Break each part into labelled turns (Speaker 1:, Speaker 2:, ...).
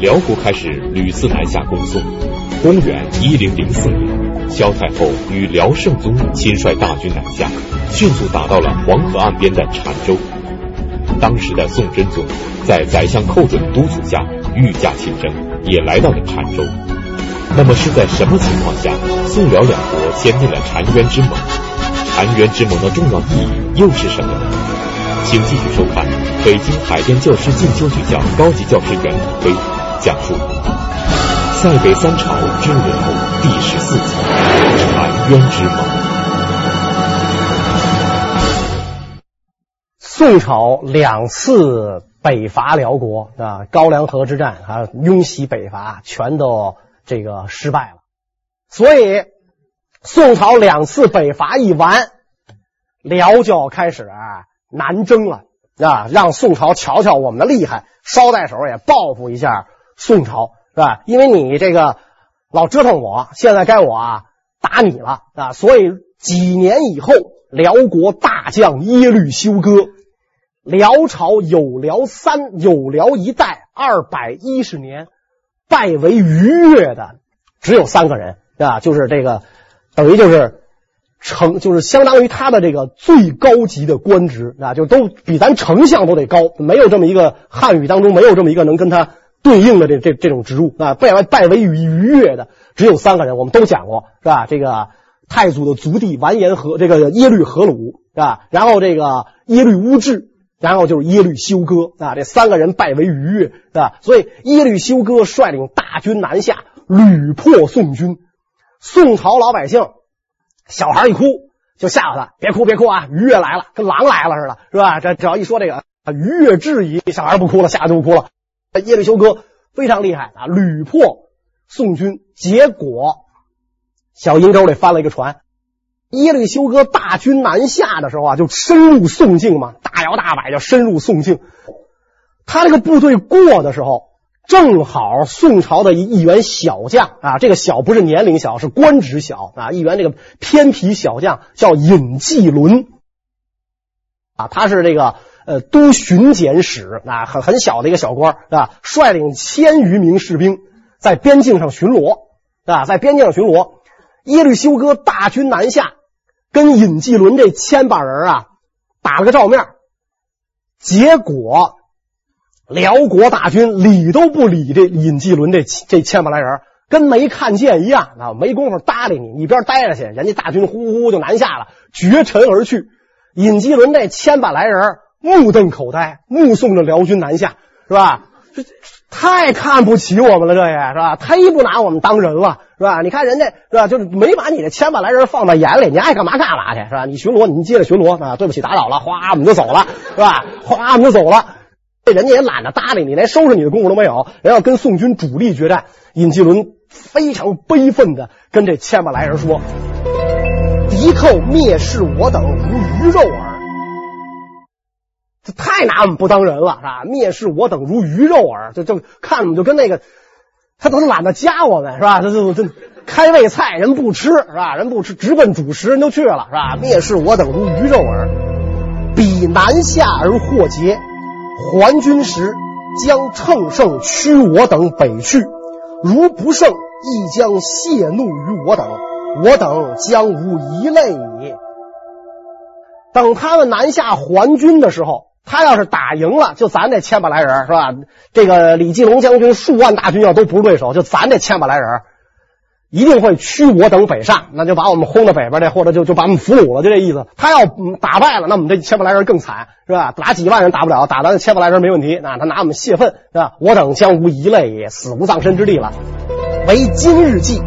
Speaker 1: 辽国开始屡次南下攻宋。公元一零零四年，萧太后与辽圣宗亲率大军南下，迅速打到了黄河岸边的澶州。当时的宋真宗在宰相寇准督促下，御驾亲征，也来到了澶州。那么是在什么情况下，宋辽两国签订了澶渊之盟？澶渊之盟的重要意义又是什么呢？请继续收看北京海淀教师进修学校高级教师袁腾飞讲述。塞北三朝之人物第十四集：澶渊之盟。
Speaker 2: 宋朝两次北伐辽国啊，高梁河之战啊，雍西北伐全都这个失败了。所以宋朝两次北伐一完，辽就要开始啊南征了啊，让宋朝瞧瞧我们的厉害，捎带手也报复一下宋朝。是吧？因为你这个老折腾我，现在该我啊打你了啊！所以几年以后，辽国大将耶律休哥，辽朝有辽三有辽一代二百一十年，拜为逾越的只有三个人啊，就是这个等于就是成，就是相当于他的这个最高级的官职啊，就都比咱丞相都得高，没有这么一个汉语当中没有这么一个能跟他。对应的这这这种职务啊，拜为拜为逾越的只有三个人，我们都讲过是吧？这个太祖的族弟完颜和这个耶律和鲁是吧？然后这个耶律乌质，然后就是耶律休哥啊，这三个人拜为逾越是吧？所以耶律休哥率领大军南下，屡破宋军。宋朝老百姓小孩一哭就吓唬他，别哭别哭啊，鱼越来了，跟狼来了似的，是吧？这只要一说这个啊，鱼越质疑，小孩不哭了，吓得就不哭了。耶律休哥非常厉害啊，屡破宋军，结果小瀛洲里翻了一个船。耶律休哥大军南下的时候啊，就深入宋境嘛，大摇大摆就深入宋境。他这个部队过的时候，正好宋朝的一员小将啊，这个小不是年龄小，是官职小啊，一员这个偏皮小将叫尹继伦啊，他是这个。呃，都巡检使啊，很很小的一个小官啊，率领千余名士兵在边境上巡逻啊，在边境上巡逻。耶律休哥大军南下，跟尹继伦这千把人啊打了个照面，结果辽国大军理都不理这尹继伦这这千把来人，跟没看见一样啊，没工夫搭理你，一边待着去，人家大军呼呼就南下了，绝尘而去。尹继伦这千把来人。目瞪口呆，目送着辽军南下，是吧？这太看不起我们了，这也是吧？忒不拿我们当人了，是吧？你看人家是吧？就是没把你这千把来人放在眼里，你爱干嘛干嘛去，是吧？你巡逻，你接着巡逻啊！对不起，打扰了，哗，我们就走了，是吧？哗，我们就走了。这人家也懒得搭理你，连收拾你的功夫都没有。人要跟宋军主力决战，尹继伦非常悲愤的跟这千把来人说：“敌寇蔑视我等如鱼肉耳。”这太拿我们不当人了，是吧？蔑视我等如鱼肉耳，就就看我们就跟那个，他都懒得夹我们，是吧？这这这开胃菜人不吃，是吧？人不吃，直奔主食人就去了，是吧？蔑视我等如鱼肉耳，彼南下而获捷，还军时将乘胜驱我等北去，如不胜，亦将泄怒于我等，我等将无一类矣。等他们南下还军的时候。他要是打赢了，就咱这千把来人是吧？这个李继龙将军数万大军要都不是对手，就咱这千把来人，一定会驱我等北上，那就把我们轰到北边去，或者就就把我们俘虏了，就这意思。他要打败了，那我们这千把来人更惨，是吧？打几万人打不了，打咱千把来人没问题。那他拿我们泄愤，是吧？我等将无一类也，死无葬身之地了。为今日计，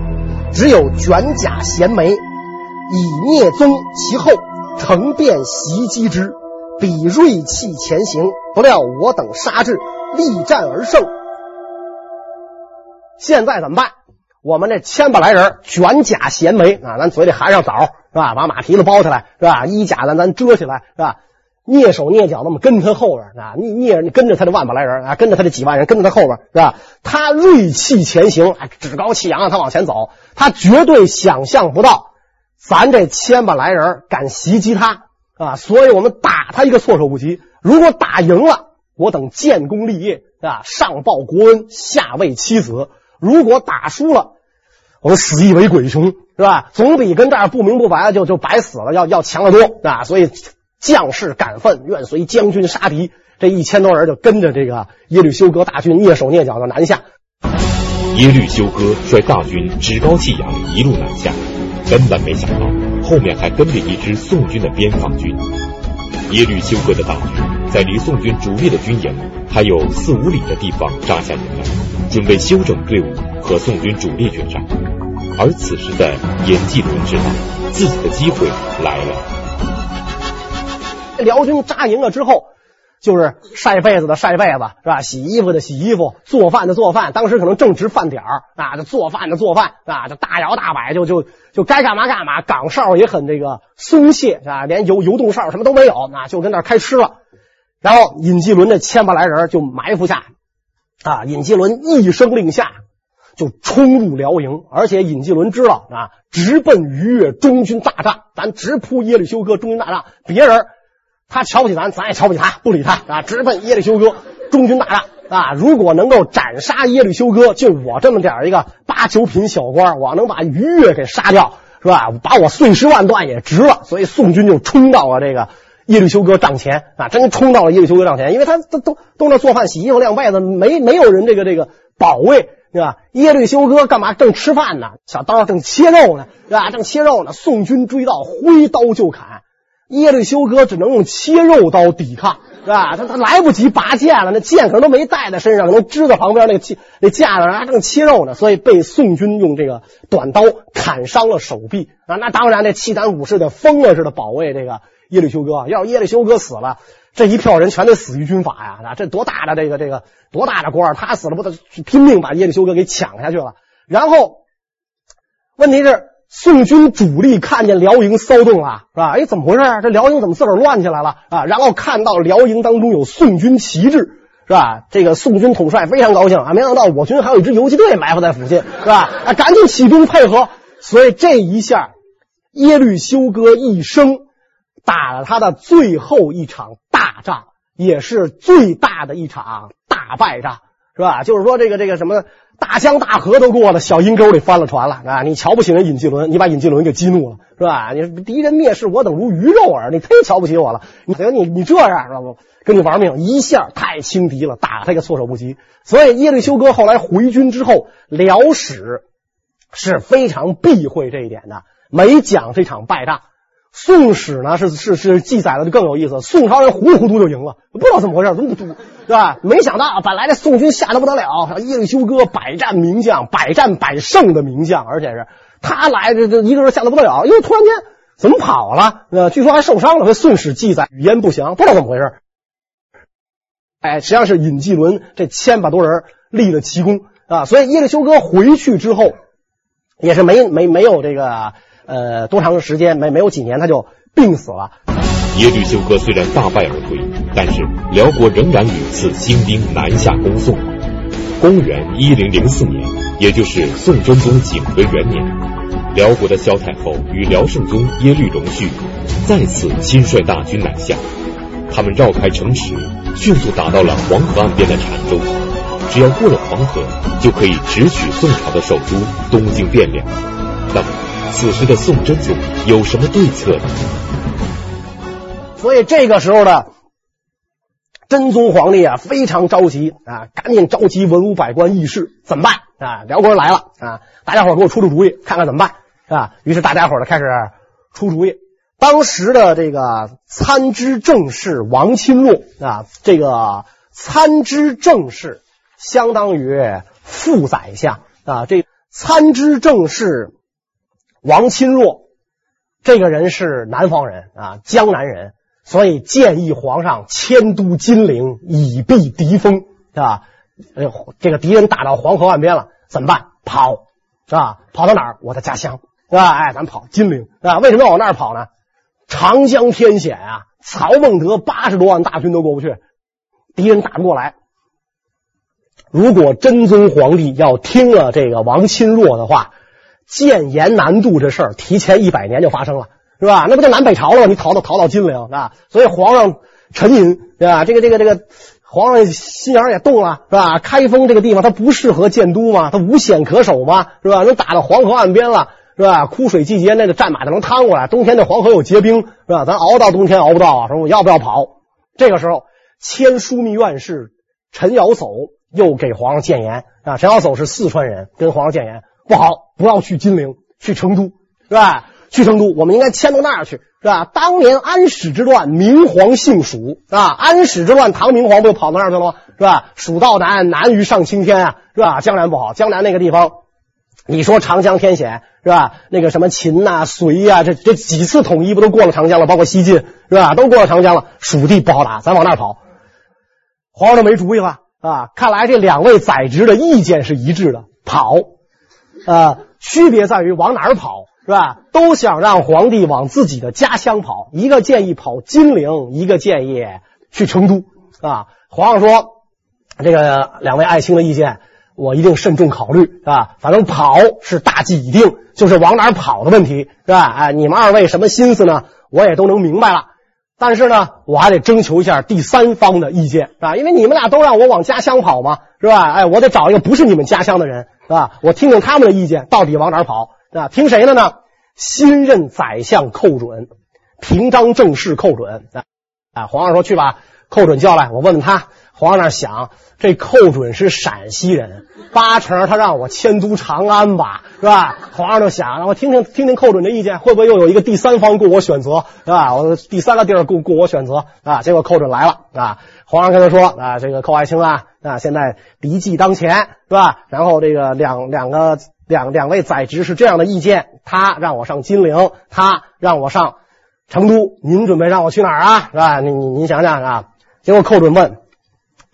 Speaker 2: 只有卷甲衔枚，以聂宗其后，乘便袭击之。彼锐气前行，不料我等杀至，力战而胜。现在怎么办？我们这千把来人卷甲衔枚啊，咱嘴里含上枣是吧？把马蹄子包起来是吧？衣甲咱咱遮起来是吧？蹑手蹑脚那么跟他后边啊，蹑蹑跟着他这万把来人啊，跟着他这几万人跟着他后边是吧？他锐气前行，啊，趾高气扬啊，他往前走，他绝对想象不到咱这千把来人敢袭击他。啊，所以我们打他一个措手不及。如果打赢了，我等建功立业，啊，上报国恩，下慰妻子。如果打输了，我们死亦为鬼雄，是吧？总比跟这儿不明不白的就就白死了要要强得多啊！所以将士敢奋，愿随将军杀敌。这一千多人就跟着这个耶律休哥大军蹑手蹑脚的南下。
Speaker 1: 耶律休哥率大军趾高气扬，一路南下，根本没想到后面还跟着一支宋军的边防军。耶律休哥的大军在离宋军主力的军营还有四五里的地方扎下营来，准备休整队伍和宋军主力决战。而此时的严继伦知道自己的机会来了。
Speaker 2: 辽军扎营了之后。就是晒被子的晒被子是吧？洗衣服的洗衣服，做饭的做饭。当时可能正值饭点儿啊，就做饭的做饭啊，就大摇大摆就就就该干嘛干嘛。岗哨也很这个松懈啊，连游游动哨什么都没有啊，就跟那开吃了。然后尹继伦这千把来人就埋伏下啊，尹继伦一声令下就冲入辽营，而且尹继伦知道啊，直奔于越中军大帐，咱直扑耶律休哥中军大帐，别人。他瞧不起咱，咱也瞧不起他，不理他啊！直奔耶律休哥中军大帐啊！如果能够斩杀耶律休哥，就我这么点一个八九品小官，我能把于越给杀掉，是吧？把我碎尸万段也值了。所以宋军就冲到了这个耶律休哥帐前啊！真冲到了耶律休哥帐前，因为他都都都那做饭、洗衣服、晾被子，没没有人这个这个保卫，是吧？耶律休哥干嘛正吃饭呢？小刀正切肉呢，是吧？正切肉呢，宋军追到，挥刀就砍。耶律休哥只能用切肉刀抵抗，是吧？他他来不及拔剑了，那剑可能都没带在身上，可能支在旁边那个那架上，正切肉呢，所以被宋军用这个短刀砍伤了手臂啊！那当然，那契丹武士的疯了似的保卫这个耶律休哥。要是耶律休哥死了，这一票人全得死于军法呀！啊，这多大的这个这个多大的官，他死了不得拼命把耶律休哥给抢下去了？然后问题是。宋军主力看见辽营骚动了，是吧？哎，怎么回事啊？这辽营怎么自个儿乱起来了啊？然后看到辽营当中有宋军旗帜，是吧？这个宋军统帅非常高兴啊！没想到我军还有一支游击队埋伏在附近，是吧？啊，赶紧起兵配合。所以这一下，耶律休哥一生打了他的最后一场大仗，也是最大的一场大败仗，是吧？就是说，这个这个什么。大江大河都过了，小阴沟里翻了船了啊！你瞧不起人尹继伦，你把尹继伦给激怒了，是吧？你敌人蔑视我等如鱼肉耳，你忒瞧不起我了。你你你这样，知道不？跟你玩命，一下太轻敌了，打他一个措手不及。所以耶律休哥后来回军之后，辽史是非常避讳这一点的，没讲这场败仗。宋史呢是是是记载的就更有意思，宋朝人糊里糊涂就赢了，不知道怎么回事，怎么赌，对吧？没想到本来这宋军吓得不得了，耶律休哥百战名将，百战百胜的名将，而且是他来这这一个人吓得不得了，因为突然间怎么跑了？呃，据说还受伤了。这宋史记载语焉不详，不知道怎么回事。哎，实际上是尹继伦这千把多人立了奇功啊，所以耶律休哥回去之后也是没没没有这个。呃，多长时间没没有几年，他就病死了。
Speaker 1: 耶律休哥虽然大败而归，但是辽国仍然屡次兴兵南下攻宋。公元一零零四年，也就是宋真宗景德元年，辽国的萧太后与辽圣宗耶律隆绪再次亲率大军南下。他们绕开城池，迅速打到了黄河岸边的澶州。只要过了黄河，就可以直取宋朝的首都东京汴梁。那么。此时的宋真宗有什么对策呢？
Speaker 2: 所以这个时候的真宗皇帝啊，非常着急啊，赶紧召集文武百官议事，怎么办啊？辽国人来了啊，大家伙给我出出主意，看看怎么办啊？于是大家伙呢开始出主意。当时的这个参知政事王钦若啊，这个参知政事相当于副宰相啊，这参知政事。王钦若这个人是南方人啊，江南人，所以建议皇上迁都金陵，以避敌锋，是吧？呃，这个敌人打到黄河岸边了，怎么办？跑，是吧？跑到哪儿？我的家乡，是吧？哎，咱跑金陵，啊？为什么要往那儿跑呢？长江天险啊，曹孟德八十多万大军都过不去，敌人打不过来。如果真宗皇帝要听了这个王钦若的话。建言难度这事儿提前一百年就发生了，是吧？那不就南北朝了吗？你逃到逃到金陵啊？所以皇上沉吟，对吧？这个这个这个皇上心眼也动了，是吧？开封这个地方它不适合建都嘛，它无险可守嘛，是吧？能打到黄河岸边了，是吧？枯水季节那个战马就能趟过来，冬天那黄河有结冰，是吧？咱熬到冬天熬不到啊，说我要不要跑？这个时候，迁枢密院事陈尧叟又给皇上谏言啊。陈尧叟是四川人，跟皇上谏言不好，不要去金陵，去成都，是吧？去成都，我们应该迁到那儿去，是吧？当年安史之乱，明皇姓蜀啊。安史之乱，唐明皇不就跑到那儿去了吗？是吧？蜀道难，难于上青天啊，是吧？江南不好，江南那个地方，你说长江天险，是吧？那个什么秦呐、隋呀，这这几次统一不都过了长江了？包括西晋，是吧？都过了长江了，蜀地不好打，咱往那儿跑。皇上都没主意了啊！看来这两位宰执的意见是一致的，跑。啊，区别在于往哪儿跑。是吧？都想让皇帝往自己的家乡跑，一个建议跑金陵，一个建议去成都。啊，皇上说，这个两位爱卿的意见，我一定慎重考虑。啊，反正跑是大计已定，就是往哪儿跑的问题，是吧？哎，你们二位什么心思呢？我也都能明白了。但是呢，我还得征求一下第三方的意见，啊，因为你们俩都让我往家乡跑嘛，是吧？哎，我得找一个不是你们家乡的人，是吧？我听听他们的意见，到底往哪儿跑。啊，听谁的呢？新任宰相寇准，平章政事寇准。啊，皇上说去吧寇准叫来，我问问他。皇上想，这寇准是陕西人，八成他让我迁都长安吧，是吧？皇上就想，让我听听听听寇准的意见，会不会又有一个第三方供我选择，是吧？我第三个地儿供供我选择啊。结果寇准来了，啊，皇上跟他说啊，这个寇爱卿啊，啊，现在敌计当前，是吧？然后这个两两个。两两位宰执是这样的意见，他让我上金陵，他让我上成都，您准备让我去哪儿啊？是吧？您您您想想啊。结果寇准问：“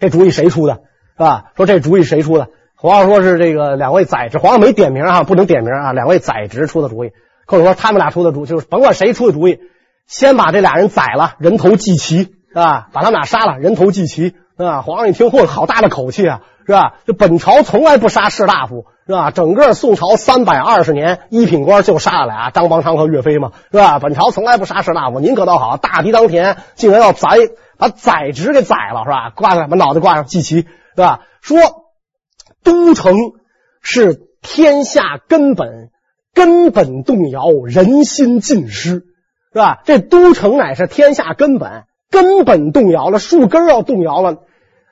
Speaker 2: 这主意谁出的？是吧？”说：“这主意谁出的？”皇上说是这个两位宰执，皇上没点名啊，不能点名啊。两位宰执出的主意。或者说：“他们俩出的主意，就是甭管谁出的主意，先把这俩人宰了，人头祭旗，是吧？把他们俩杀了，人头祭旗，是吧？”皇上一听，嚯，好大的口气啊，是吧？这本朝从来不杀士大夫。是吧？整个宋朝三百二十年，一品官就杀了俩，张邦昌和岳飞嘛，是吧？本朝从来不杀士大夫，您可倒好，大敌当前，竟然要宰，把宰执给宰了，是吧？挂上把脑袋挂上祭旗，是吧？说都城是天下根本，根本动摇，人心尽失，是吧？这都城乃是天下根本，根本动摇了，树根要动摇了。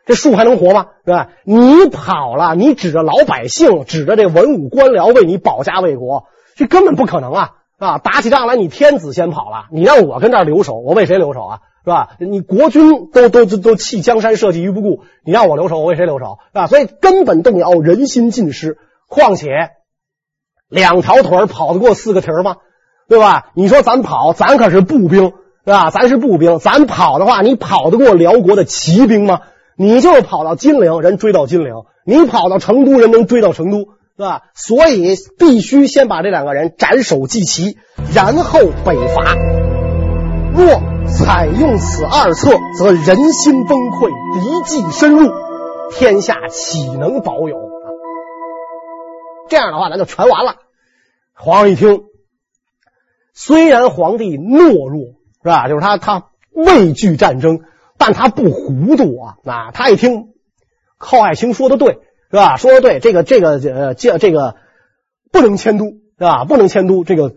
Speaker 2: 这树还能活吗？是吧？你跑了，你指着老百姓，指着这文武官僚为你保家卫国，这根本不可能啊！啊，打起仗来，你天子先跑了，你让我跟这儿留守，我为谁留守啊？是吧？你国君都都都都弃江山社稷于不顾，你让我留守，我为谁留守？是吧？所以根本动摇，人心尽失。况且两条腿跑得过四个蹄吗？对吧？你说咱跑，咱可是步兵，是吧？咱是步兵，咱跑的话，你跑得过辽国的骑兵吗？你就跑到金陵，人追到金陵；你跑到成都，人能追到成都，是吧？所以必须先把这两个人斩首祭旗，然后北伐。若采用此二策，则人心崩溃，敌计深入，天下岂能保有？这样的话，咱就全完了。皇上一听，虽然皇帝懦弱，是吧？就是他，他畏惧战争。但他不糊涂啊！啊，他一听寇爱卿说的对，是吧？说的对，这个这个呃，这这个不能迁都，是吧？不能迁都，这个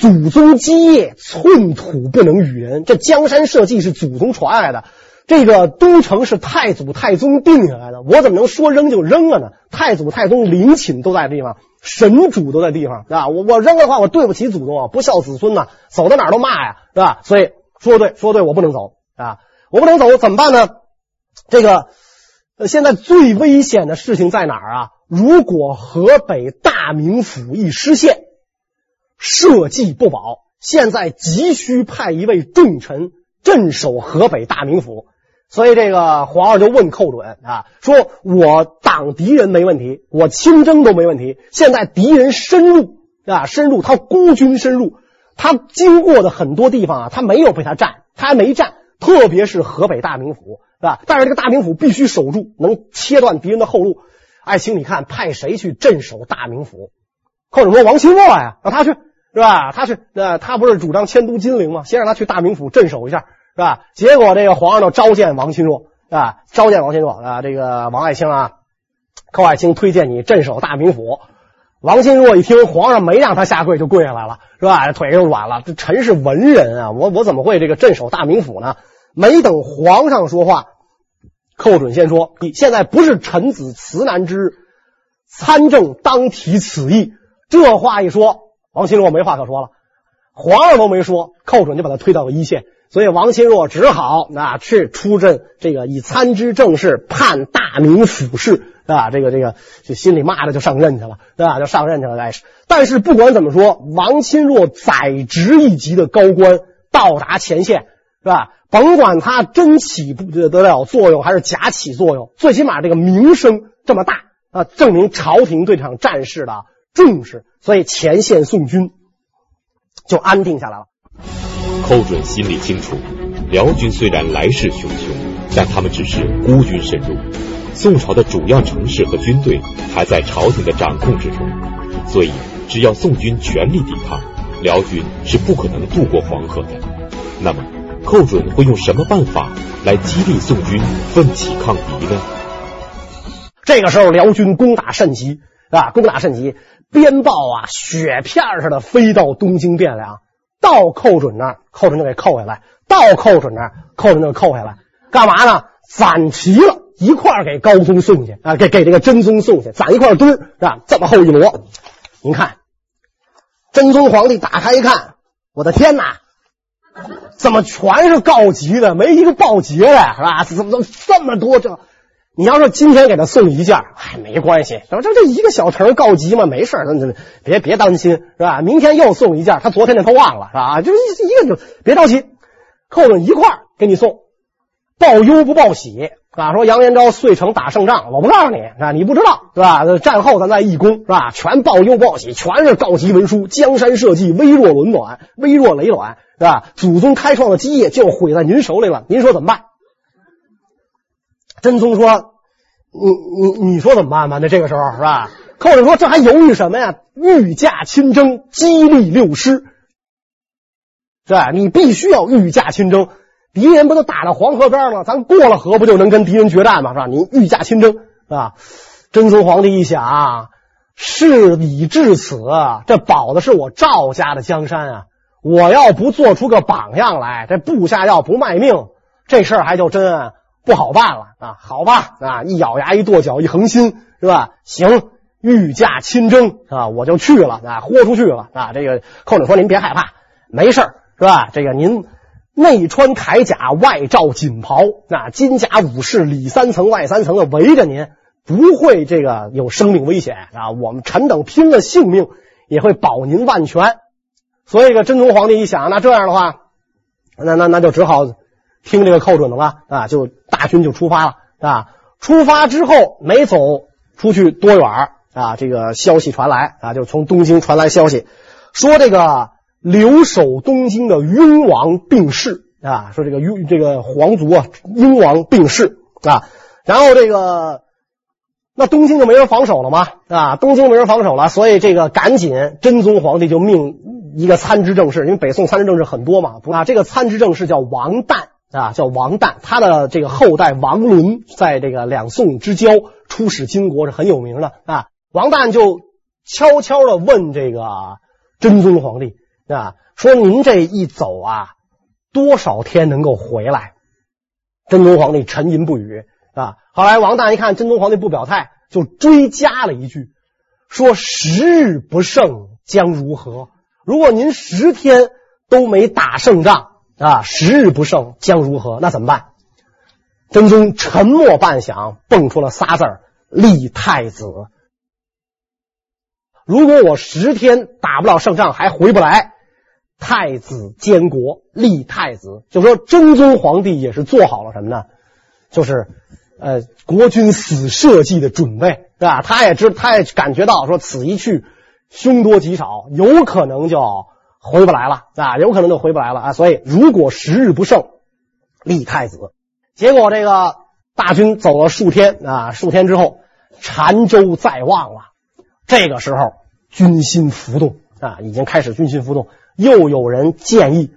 Speaker 2: 祖宗基业，寸土不能与人。这江山社稷是祖宗传来的，这个都城是太祖太宗定下来的，我怎么能说扔就扔了呢？太祖太宗陵寝都在地方，神主都在地方，是吧？我我扔的话，我对不起祖宗啊，不孝子孙呐，走到哪儿都骂呀，是吧？所以说对，说对，我不能走啊。我不能走，怎么办呢？这个，呃，现在最危险的事情在哪儿啊？如果河北大名府一失陷，社稷不保，现在急需派一位重臣镇守河北大名府。所以这个皇上就问寇准啊，说我挡敌人没问题，我亲征都没问题。现在敌人深入啊，深入，他孤军深入，他经过的很多地方啊，他没有被他占，他还没占。特别是河北大名府，是吧？但是这个大名府必须守住，能切断敌人的后路。爱卿，你看派谁去镇守大名府？寇准说王钦若呀，让他去，是吧？他去，呃，他不是主张迁都金陵吗？先让他去大名府镇守一下，是吧？结果这个皇上就召见王钦若，啊，召见王钦若啊，这个王爱卿啊，寇爱卿推荐你镇守大名府。王钦若一听，皇上没让他下跪就跪下来了，是吧？腿又软了。这臣是文人啊，我我怎么会这个镇守大名府呢？没等皇上说话，寇准先说：“你现在不是臣子辞难之，参政当提此意。”这话一说，王钦若没话可说了。皇上都没说，寇准就把他推到了一线。所以王钦若只好啊去出阵，这个以参知政事，判大名府事，啊，这个这个就心里骂着就上任去了，对吧？就上任去了。但是但是不管怎么说，王钦若宰执一级的高官到达前线，是吧？甭管他真起不得了作用，还是假起作用，最起码这个名声这么大啊，证明朝廷对这场战事的重视，所以前线宋军就安定下来了。
Speaker 1: 寇准心里清楚，辽军虽然来势汹汹，但他们只是孤军深入，宋朝的主要城市和军队还在朝廷的掌控之中，所以只要宋军全力抵抗，辽军是不可能渡过黄河的。那么，寇准会用什么办法来激励宋军奋起抗敌呢？
Speaker 2: 这个时候，辽军攻打甚急啊，攻打甚急，鞭炮啊，雪片似的飞到东京汴梁。到寇准那儿，寇准就给扣下来；到寇准那儿，寇准就扣下来。干嘛呢？攒齐了一块儿给高宗送去啊，给给这个真宗送去，攒一块堆儿是吧？这么厚一摞。您看，真宗皇帝打开一看，我的天哪，怎么全是告急的，没一个报捷的，是吧？怎么怎么这么多这？你要说今天给他送一件，哎，没关系，这这这一个小城告急嘛，没事儿，别别担心，是吧？明天又送一件，他昨天那他忘了，是吧？就是一个就别着急，扣着一块儿给你送，报忧不报喜啊！说杨延昭遂城打胜仗，我不告诉你，啊，你不知道，是吧？战后咱再一攻，是吧？全报忧报喜，全是告急文书，江山社稷微弱轮卵，微弱累卵，是吧？祖宗开创的基业就毁在您手里了，您说怎么办？真宗说：“你你你说怎么办吧？那这个时候是吧？”寇准说：“这还犹豫什么呀？御驾亲征，激励六师，是吧？你必须要御驾亲征。敌人不都打到黄河边了？咱过了河不就能跟敌人决战吗？是吧？你御驾亲征，是吧？”真宗皇帝一想，事已至此，这保的是我赵家的江山啊！我要不做出个榜样来，这部下要不卖命，这事儿还叫真。不好办了啊！好吧啊！一咬牙，一跺脚，一横心，是吧？行，御驾亲征啊，我就去了啊，豁出去了啊！这个寇准说：“您别害怕，没事，是吧？这个您内穿铠甲，外罩锦袍，那金甲武士里三层外三层的围着您，不会这个有生命危险啊！我们臣等拼了性命也会保您万全。”所以，这个真宗皇帝一想，那这样的话，那那那就只好。听这个寇准的了啊，就大军就出发了啊。出发之后没走出去多远啊，这个消息传来啊，就从东京传来消息，说这个留守东京的雍王病逝啊，说这个雍这个皇族啊，雍王病逝啊。然后这个那东京就没人防守了吗？啊，东京没人防守了，所以这个赶紧真宗皇帝就命一个参知政事，因为北宋参知政事很多嘛，啊，这个参知政事叫王旦。啊，叫王旦，他的这个后代王伦，在这个两宋之交出使金国是很有名的啊。王旦就悄悄的问这个真宗皇帝啊，说您这一走啊，多少天能够回来？真宗皇帝沉吟不语啊。后来王旦一看真宗皇帝不表态，就追加了一句，说十日不胜将如何？如果您十天都没打胜仗。啊，十日不胜将如何？那怎么办？真宗沉默半晌，蹦出了仨字儿：立太子。如果我十天打不了胜仗，还回不来，太子监国，立太子。就说真宗皇帝也是做好了什么呢？就是呃，国君死社稷的准备，是吧？他也知，他也感觉到说此一去，凶多吉少，有可能就。回不来了啊，有可能就回不来了啊，所以如果时日不胜，立太子。结果这个大军走了数天啊，数天之后，澶州在望了。这个时候军心浮动啊，已经开始军心浮动。又有人建议，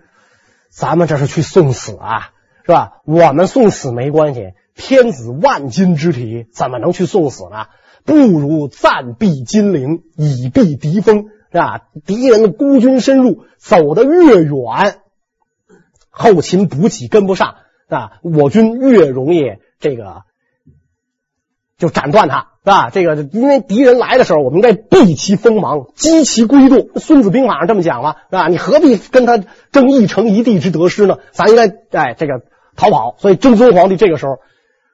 Speaker 2: 咱们这是去送死啊，是吧？我们送死没关系，天子万金之体，怎么能去送死呢？不如暂避金陵，以避敌锋。是吧？敌人的孤军深入，走得越远，后勤补给跟不上，啊，我军越容易这个就斩断他，是吧？这个因为敌人来的时候，我们应该避其锋芒，击其归路。《孙子兵法》上这么讲了，是吧？你何必跟他争一城一地之得失呢？咱应该哎这个逃跑。所以真宗皇帝这个时候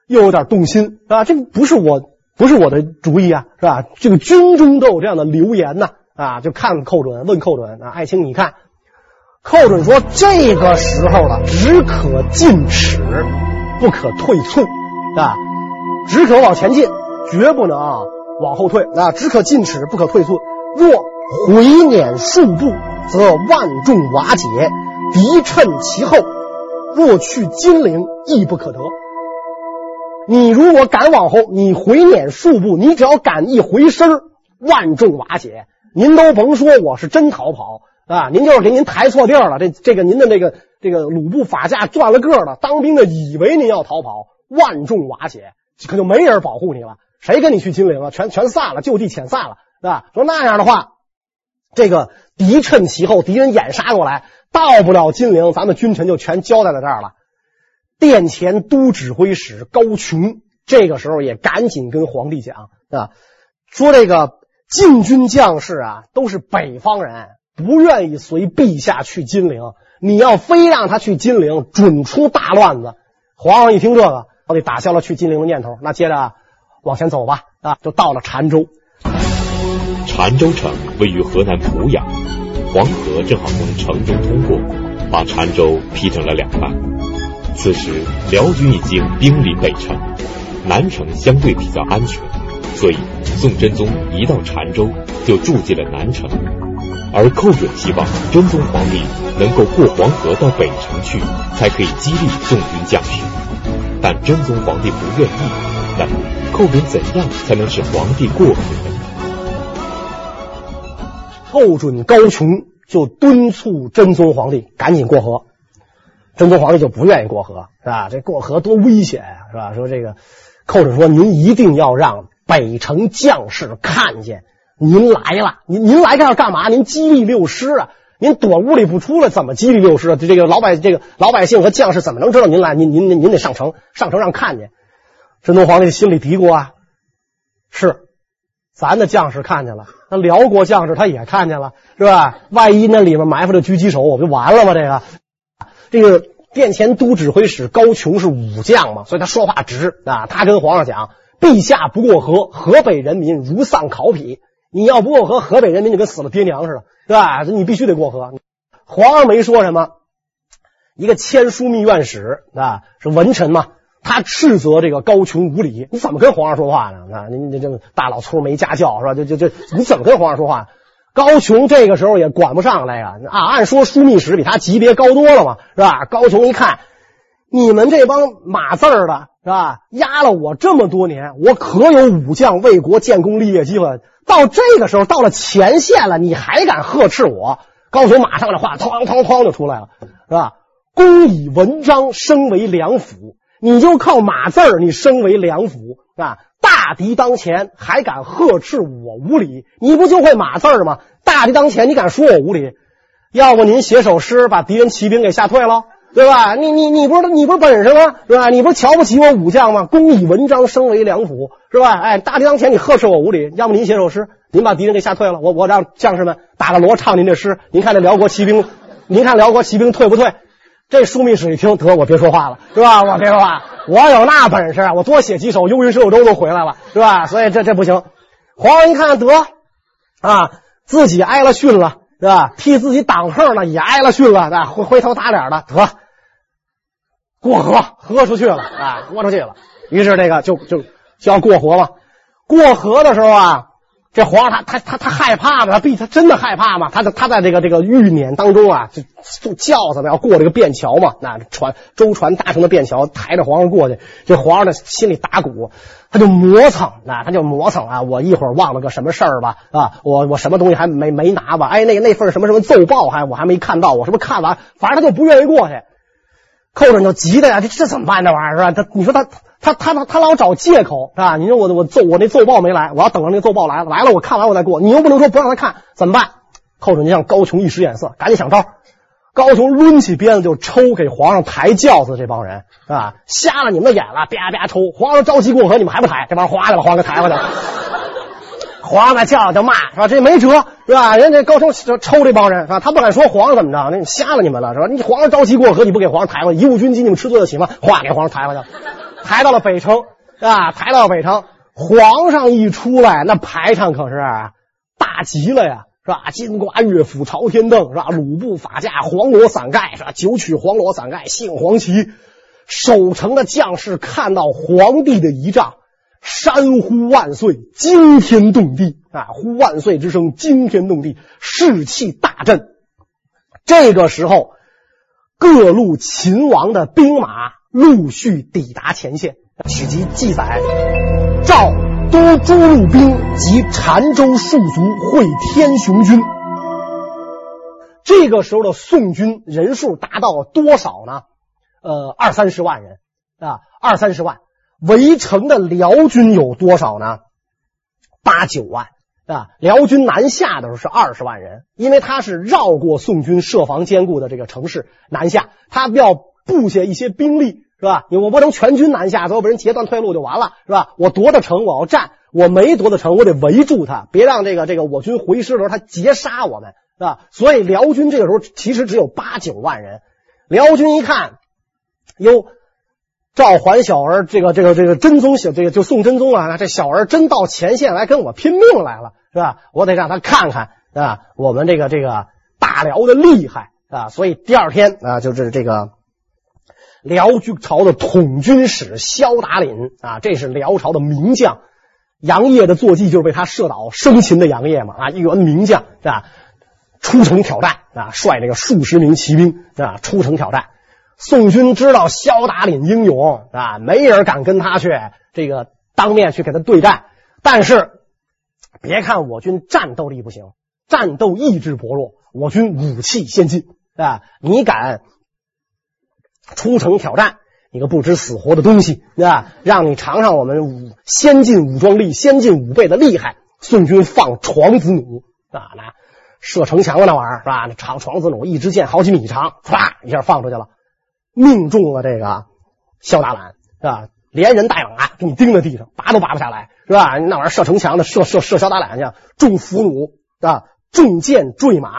Speaker 2: 又有点动心，啊？这不是我不是我的主意啊，是吧？这个军中都有这样的流言呐。啊，啊就看寇准，问寇准啊，爱卿你看，寇准说这个时候了，只可进尺，不可退促啊，只可往前进，绝不能往后退啊，只可进尺，不可退促。若回撵数步，则万众瓦解，敌趁其后；若去金陵，亦不可得。你如果敢往后，你回撵数步，你只要敢一回身，万众瓦解。您都甭说，我是真逃跑啊！您就是给您抬错地儿了。这这个您的那个这个鲁布法驾转了个了，当兵的以为您要逃跑，万众瓦解，可就没人保护你了。谁跟你去金陵啊？全全散了，就地遣散了，是吧？说那样的话，这个敌趁其后，敌人掩杀过来，到不了金陵，咱们君臣就全交代在这儿了。殿前都指挥使高琼这个时候也赶紧跟皇帝讲啊，说这个。禁军将士啊，都是北方人，不愿意随陛下去金陵。你要非让他去金陵，准出大乱子。皇上一听这个，到底打消了去金陵的念头。那接着往前走吧，啊，就到了澶州。
Speaker 1: 澶州城位于河南濮阳，黄河正好从城中通过，把澶州劈成了两半。此时辽军已经兵临北城，南城相对比较安全。所以，宋真宗一到澶州就住进了南城，而寇准希望真宗皇帝能够过黄河到北城去，才可以激励宋军将士。但真宗皇帝不愿意。那么，寇准怎样才能使皇帝过河？
Speaker 2: 寇准、高琼就敦促真宗皇帝赶紧过河。真宗皇帝就不愿意过河，是吧？这过河多危险呀，是吧？说这个，寇准说：“您一定要让。”北城将士看见您来了，您您来这儿干嘛？您激励六师啊！您躲屋里不出来，怎么激励六师啊？这个老百这个老百姓和将士怎么能知道您来？您您您得上城，上城让看见。真宗皇帝心里嘀咕啊，是咱的将士看见了，那辽国将士他也看见了，是吧？万一那里面埋伏着狙击手，我不就完了吗？这个这个殿前都指挥使高俅是武将嘛，所以他说话直啊。他跟皇上讲。陛下不过河，河北人民如丧考妣。你要不过河，河北人民就跟死了爹娘似的，对吧？你必须得过河。皇上没说什么。一个签枢密院使啊，是文臣嘛，他斥责这个高琼无礼。你怎么跟皇上说话呢？啊，你你这大老粗没家教是吧？就就就你怎么跟皇上说话？高琼这个时候也管不上来啊。啊，按说枢密使比他级别高多了嘛，是吧？高琼一看，你们这帮码字儿的。是吧？压了我这么多年，我可有武将为国建功立业机会。到这个时候，到了前线了，你还敢呵斥我？高俅马上这话，哐哐哐就出来了，是吧？公以文章升为梁府，你就靠码字儿，你升为良辅啊？大敌当前，还敢呵斥我无礼？你不就会码字儿吗？大敌当前，你敢说我无礼？要不您写首诗，把敌人骑兵给吓退了？对吧？你你你不是你不是本事吗？是吧？你不是瞧不起我武将吗？公以文章升为良辅，是吧？哎，大敌当前，你呵斥我无礼，要不您写首诗，您把敌人给吓退了，我我让将士们打个锣唱您这诗，您看这辽国骑兵，您看辽国骑兵退不退？这枢密使一听，得我别说话了，是吧？我别说话，我有那本事啊，我多写几首幽云十六州都回来了，是吧？所以这这不行。皇上一看得啊，自己挨了训了。是吧？替自己挡横了，也挨了训了，回回头打脸的，得过河，喝出去了啊，豁出去了。于是这个就就就要过河了。过河的时候啊，这皇上他他他他害怕吗？他必他真的害怕吗？他在他在这个这个御辇当中啊，就就轿子要过这个便桥嘛，那船舟船搭成的便桥，抬着皇上过去。这皇上的心里打鼓。他就磨蹭，啊，他就磨蹭啊！我一会儿忘了个什么事儿吧？啊，我我什么东西还没没拿吧？哎，那那份什么什么奏报还我还没看到，我是不是看完？反正他就不愿意过去。寇准就急的呀，这这怎么办？这玩意儿是吧？他你说他他他他老找借口是吧？你说我我奏我那奏报没来，我要等着那奏报来了，来了我看完我再过。你又不能说不让他看，怎么办？寇准就向高俅一使眼色，赶紧想招。高俅抡起鞭子就抽给皇上抬轿子，这帮人是吧？瞎了你们的眼了，啪啪抽。皇上着急过河，你们还不抬？这帮人哗的了，皇上抬回去了。皇上在轿上就骂是吧？这没辙是吧？人家高升抽这帮人是吧？他不敢说皇上怎么着，那你瞎了你们了是吧？你皇上着急过河，你不给皇上抬回去，贻物军机你们吃罪得起吗？哗，给皇上抬回去了，抬到了北城是吧？抬到了北城，皇上一出来，那排场可是大极了呀。是吧？金瓜乐府朝天凳，是吧？鲁布法驾，黄罗伞盖，是吧？九曲黄罗伞盖，杏黄旗。守城的将士看到皇帝的仪仗，山呼万岁，惊天动地啊！呼万岁之声，惊天动地，士气大振。这个时候，各路秦王的兵马陆续抵达前线。史籍记载，赵。都诸路兵及澶州戍卒会天雄军。这个时候的宋军人数达到多少呢？呃，二三十万人啊，二三十万。围城的辽军有多少呢？八九万啊。辽军南下的时候是二十万人，因为他是绕过宋军设防坚固的这个城市南下，他要布下一些兵力。是吧？我不能全军南下，最后被人截断退路就完了，是吧？我夺得城，我要战；我没夺得城，我得围住他，别让这个这个我军回师的时候他截杀我们，是吧？所以辽军这个时候其实只有八九万人。辽军一看，哟，赵桓小儿这个这个这个真宗小这个就宋真宗啊，这小儿真到前线来跟我拼命来了，是吧？我得让他看看啊，我们这个这个大辽的厉害啊！所以第二天啊，就是这个。辽军朝的统军使萧达廩啊，这是辽朝的名将，杨业的坐骑就是被他射倒生擒的杨业嘛啊，一员名将是吧？出城挑战啊，率那个数十名骑兵啊出城挑战。宋军知道萧达廩英勇啊，没人敢跟他去这个当面去给他对战。但是别看我军战斗力不行，战斗意志薄弱，我军武器先进啊，你敢？出城挑战，你个不知死活的东西，啊？让你尝尝我们武先进武装力、先进武备的厉害。宋军放床子弩啊，那射城墙的那玩意儿是吧？那长床子弩一支箭好几米长，唰一下放出去了，命中了这个萧达廩是吧？连人带马给你钉在地上，拔都拔不下来是吧？那玩意儿射城墙的，射射射萧达廩去，中俘虏啊，中箭坠马，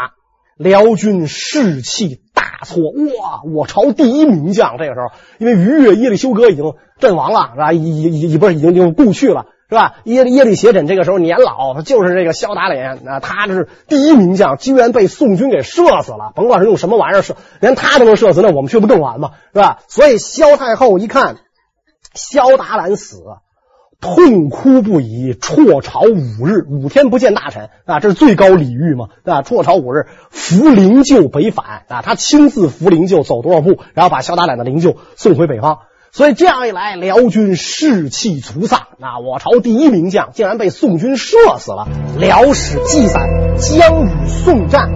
Speaker 2: 辽军士气。大挫哇！我朝第一名将，这个时候，因为于越耶律休哥已经阵亡了，是吧？已已已不是已经已经故去了，是吧？耶耶律斜轸这个时候年老，他就是这个萧达廩啊，他这是第一名将，居然被宋军给射死了。甭管是用什么玩意儿射，连他都能射死，那我们去不更完吗？是吧？所以萧太后一看萧达廩死。痛哭不已，辍朝五日，五天不见大臣啊，这是最高礼遇嘛，啊，辍朝五日，扶灵柩北返啊，他亲自扶灵柩走多少步，然后把萧达廩的灵柩送回北方。所以这样一来，辽军士气颓丧啊，我朝第一名将竟然被宋军射死了。辽史记载：将与宋战，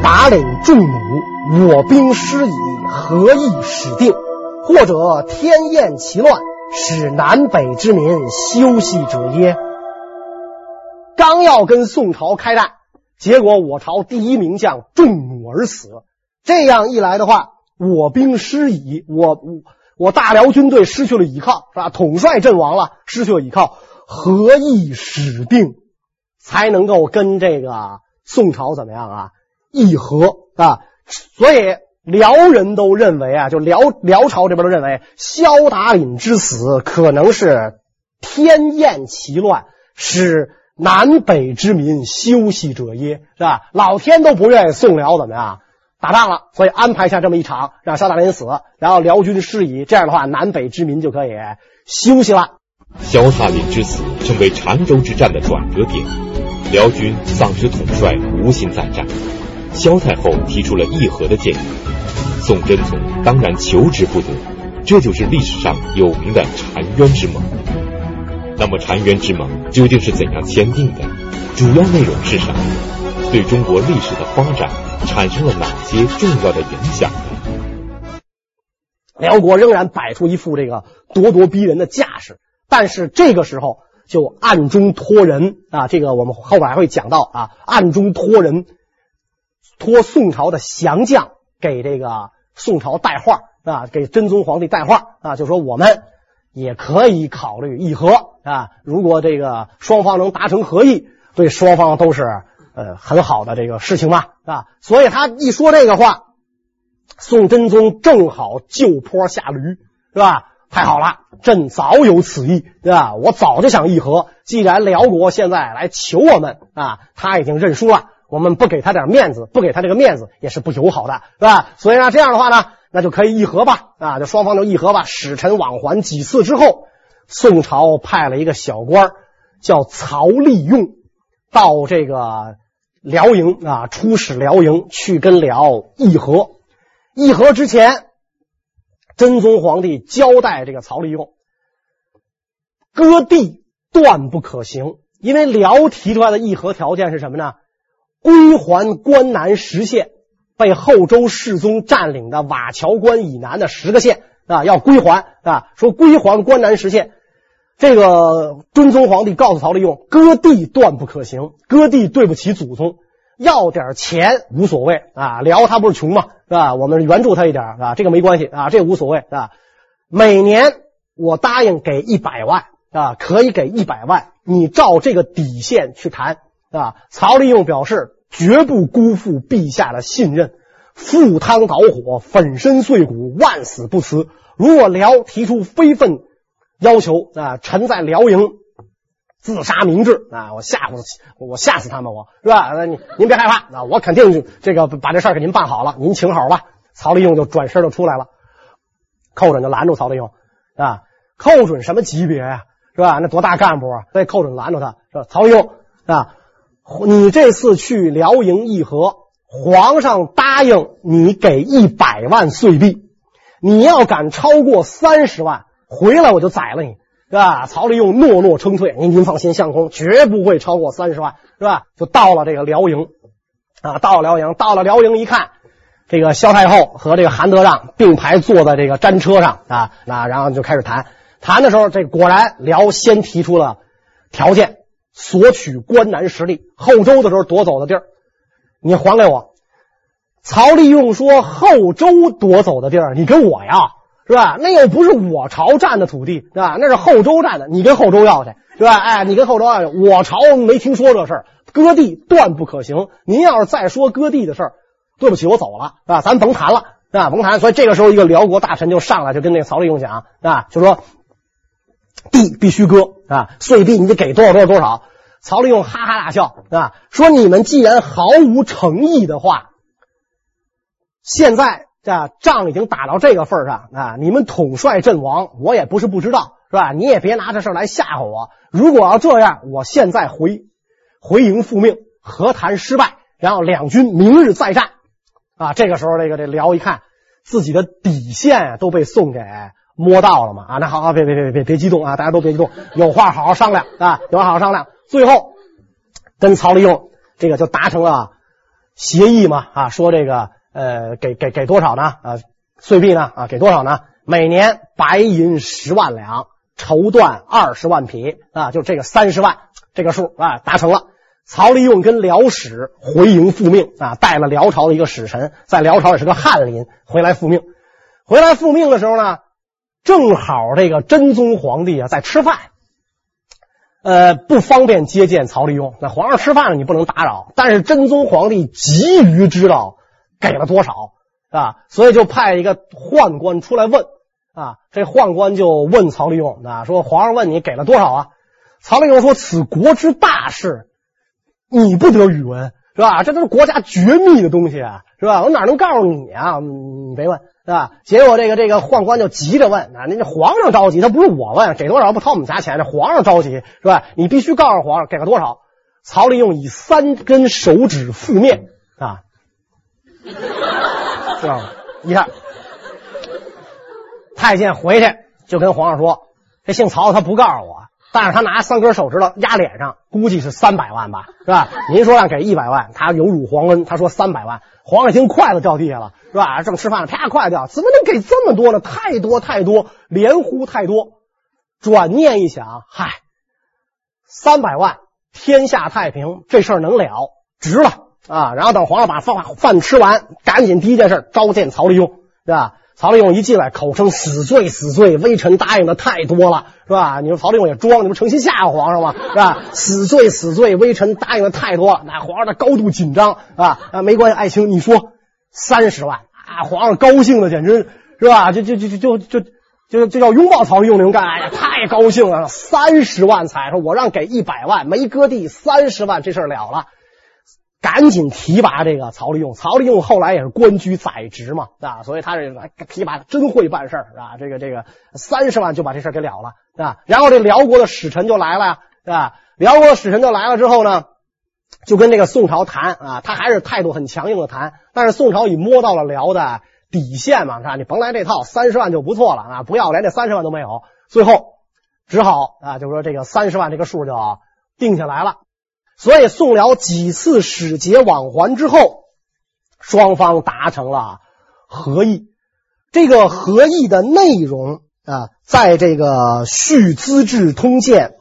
Speaker 2: 打领众弩，我兵失矣，何以使定？或者天厌其乱。使南北之民休息者耶？刚要跟宋朝开战，结果我朝第一名将中弩而死。这样一来的话，我兵失矣，我我我大辽军队失去了倚靠，是吧？统帅阵亡了，失去了倚靠，何以使定？才能够跟这个宋朝怎么样啊？议和啊？所以。辽人都认为啊，就辽辽朝这边都认为，萧达廩之死可能是天厌其乱，使南北之民休息者耶，是吧？老天都不愿意宋辽怎么样打仗了，所以安排下这么一场，让萧大林死，然后辽军失矣，这样的话，南北之民就可以休息了。
Speaker 1: 萧大林之死成为澶州之战的转折点，辽军丧失统帅，无心再战。萧太后提出了议和的建议，宋真宗当然求之不得，这就是历史上有名的澶渊之盟。那么澶渊之盟究竟是怎样签订的？主要内容是什么？对中国历史的发展产生了哪些重要的影响呢？
Speaker 2: 辽国仍然摆出一副这个咄咄逼人的架势，但是这个时候就暗中托人啊，这个我们后边还会讲到啊，暗中托人，托宋朝的降将给这个宋朝带话啊，给真宗皇帝带话啊，就说我们也可以考虑议和啊，如果这个双方能达成合议，对双方都是呃很好的这个事情嘛啊，所以他一说这个话。宋真宗正好就坡下驴，是吧？太好了，朕早有此意，对吧？我早就想议和。既然辽国现在来求我们啊，他已经认输了，我们不给他点面子，不给他这个面子也是不友好的，是吧？所以呢，这样的话呢，那就可以议和吧，啊，就双方就议和吧。使臣往还几次之后，宋朝派了一个小官叫曹利用，到这个辽营啊，出使辽营去跟辽议和。议和之前，真宗皇帝交代这个曹利用，割地断不可行，因为辽提出来的议和条件是什么呢？归还关南十县，被后周世宗占领的瓦桥关以南的十个县啊，要归还啊。说归还关南十县，这个真宗皇帝告诉曹利用，割地断不可行，割地对不起祖宗。要点钱无所谓啊，辽他不是穷嘛，是吧？我们援助他一点啊，这个没关系啊，这个无所谓啊。每年我答应给一百万啊，可以给一百万，你照这个底线去谈啊。曹利用表示绝不辜负陛下的信任，赴汤蹈火，粉身碎骨，万死不辞。如果辽提出非分要求啊，臣在辽营。自杀明志啊！我吓唬我吓死他们，我是吧？那您您别害怕啊！我肯定这个把这事儿给您办好了，您请好吧。曹利用就转身就出来了，寇准就拦住曹利用啊！寇准什么级别呀？是吧？那多大干部啊？被寇准拦住他，说？曹利用啊，你这次去辽营议和，皇上答应你给一百万岁币，你要敢超过三十万，回来我就宰了你。是吧？曹利用诺诺称退，您您放心，相公绝不会超过三十万，是吧？就到了这个辽营啊，到了辽营，到了辽营一看，这个萧太后和这个韩德让并排坐在这个战车上啊，那然后就开始谈。谈的时候，这果然辽先提出了条件，索取关南十里，后周的时候夺走的地儿，你还给我。曹利用说：“后周夺走的地儿，你跟我要。”是吧？那又不是我朝占的土地，是吧？那是后周占的，你跟后周要去，是吧？哎，你跟后周要去，我朝没听说这事儿，割地断不可行。您要是再说割地的事儿，对不起，我走了，是吧？咱甭谈了，是吧？甭谈。所以这个时候，一个辽国大臣就上来，就跟那个曹利用讲，啊，就说地必须割啊，碎币你得给多少多少多少。曹利用哈哈大笑，啊，说你们既然毫无诚意的话，现在。这仗已经打到这个份上啊！你们统帅阵亡，我也不是不知道，是吧？你也别拿这事来吓唬我。如果要这样，我现在回回营复命，和谈失败，然后两军明日再战。啊，这个时候，这个这辽一看自己的底线都被宋给摸到了嘛！啊，那好，好，别别别别别激动啊！大家都别激动，有话好好商量啊！有话好好商量。最后跟曹利用这个就达成了协议嘛！啊，说这个。呃，给给给多少呢？啊，岁币呢？啊，给多少呢？每年白银十万两，绸缎二十万匹啊，就这个三十万这个数啊，达成了。曹利用跟辽使回营复命啊，带了辽朝的一个使臣，在辽朝也是个翰林，回来复命。回来复命的时候呢，正好这个真宗皇帝啊在吃饭，呃，不方便接见曹利用。那皇上吃饭了，你不能打扰。但是真宗皇帝急于知道。给了多少啊？所以就派一个宦官出来问啊。这宦官就问曹利用啊，说皇上问你给了多少啊？曹利用说：“此国之大事，你不得与闻，是吧？这都是国家绝密的东西啊，是吧？我哪能告诉你啊？你别问，是吧？”结果这个这个宦官就急着问啊，那皇上着急，他不是我问，给多少不掏我们家钱，这皇上着急是吧？你必须告诉皇上给了多少。曹利用以三根手指覆面啊。知道吗？你看，太监回去就跟皇上说：“这姓曹他不告诉我，但是他拿三根手指头压脸上，估计是三百万吧，是吧？您说让给一百万，他有辱皇恩，他说三百万，皇上一听筷子掉地下了，是吧？正吃饭呢，啪，筷子掉，怎么能给这么多呢？太多太多，连呼太多。转念一想，嗨，三百万，天下太平，这事儿能了，值了啊，然后等皇上把饭饭吃完，赶紧第一件事召见曹利用，对吧？曹利用一进来，口称死罪死罪，微臣答应的太多了，是吧？你说曹利用也装，你不成心吓唬皇上吗？是吧？死罪死罪，微臣答应的太多了，那皇上的高度紧张啊啊，没关系，爱卿你说三十万啊，皇上高兴的简直是吧？就就就就就就就就叫拥抱曹利用那种感，哎呀，太高兴了，三十万彩，说我让给一百万，没割地，三十万这事儿了了。赶紧提拔这个曹利用，曹利用后来也是官居宰执嘛，啊，所以他这个提拔真会办事啊，这个这个三十万就把这事给了了，啊，然后这辽国的使臣就来了呀，是吧？辽国的使臣就来了之后呢，就跟这个宋朝谈啊，他还是态度很强硬的谈，但是宋朝已摸到了辽的底线嘛，是吧？你甭来这套，三十万就不错了啊，不要连这三十万都没有，最后只好啊，就说这个三十万这个数就定下来了。所以宋辽几次使节往还之后，双方达成了和议。这个和议的内容啊，在这个《续资治通鉴》、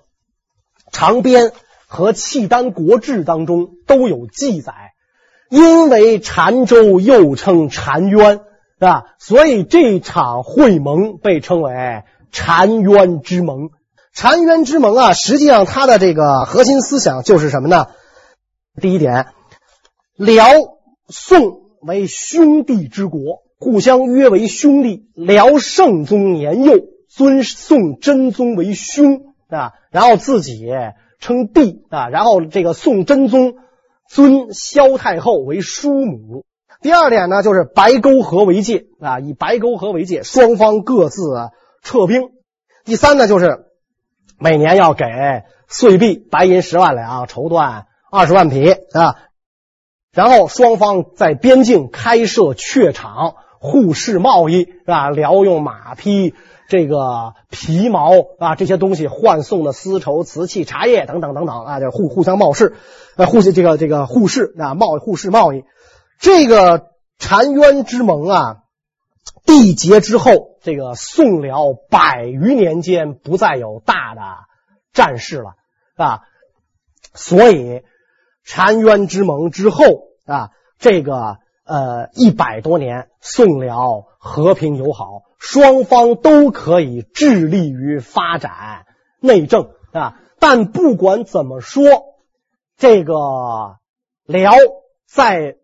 Speaker 2: 长编和契丹国志当中都有记载。因为澶州又称澶渊，是吧？所以这场会盟被称为澶渊之盟。澶渊之盟啊，实际上它的这个核心思想就是什么呢？第一点，辽宋为兄弟之国，互相约为兄弟。辽圣宗年幼，尊宋真宗为兄啊，然后自己称弟啊，然后这个宋真宗尊萧太后为叔母。第二点呢，就是白沟河为界啊，以白沟河为界，双方各自撤兵。第三呢，就是。每年要给岁币白银十万两，绸缎二十万匹啊。然后双方在边境开设榷场，互市贸易是吧？辽用马匹、这个皮毛啊这些东西换送的丝绸、瓷器、茶叶等等等等啊，就互互相贸市，呃，互这个这个互市啊，贸互市贸易。这个澶渊之盟啊，缔结之后。这个宋辽百余年间不再有大的战事了啊，所以澶渊之盟之后啊，这个呃一百多年宋辽和平友好，双方都可以致力于发展内政啊。但不管怎么说，这个辽在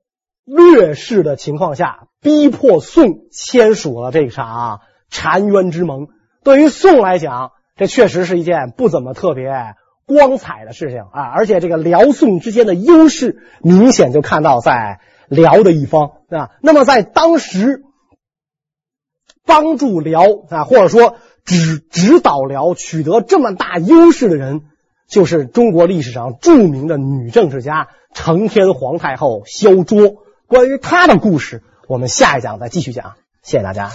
Speaker 2: 劣势的情况下，逼迫宋签署了这场。澶渊之盟对于宋来讲，这确实是一件不怎么特别光彩的事情啊！而且这个辽宋之间的优势明显就看到在辽的一方啊。那么在当时帮助辽啊，或者说指指导辽取得这么大优势的人，就是中国历史上著名的女政治家承天皇太后萧卓。关于她的故事，我们下一讲再继续讲。谢谢大家。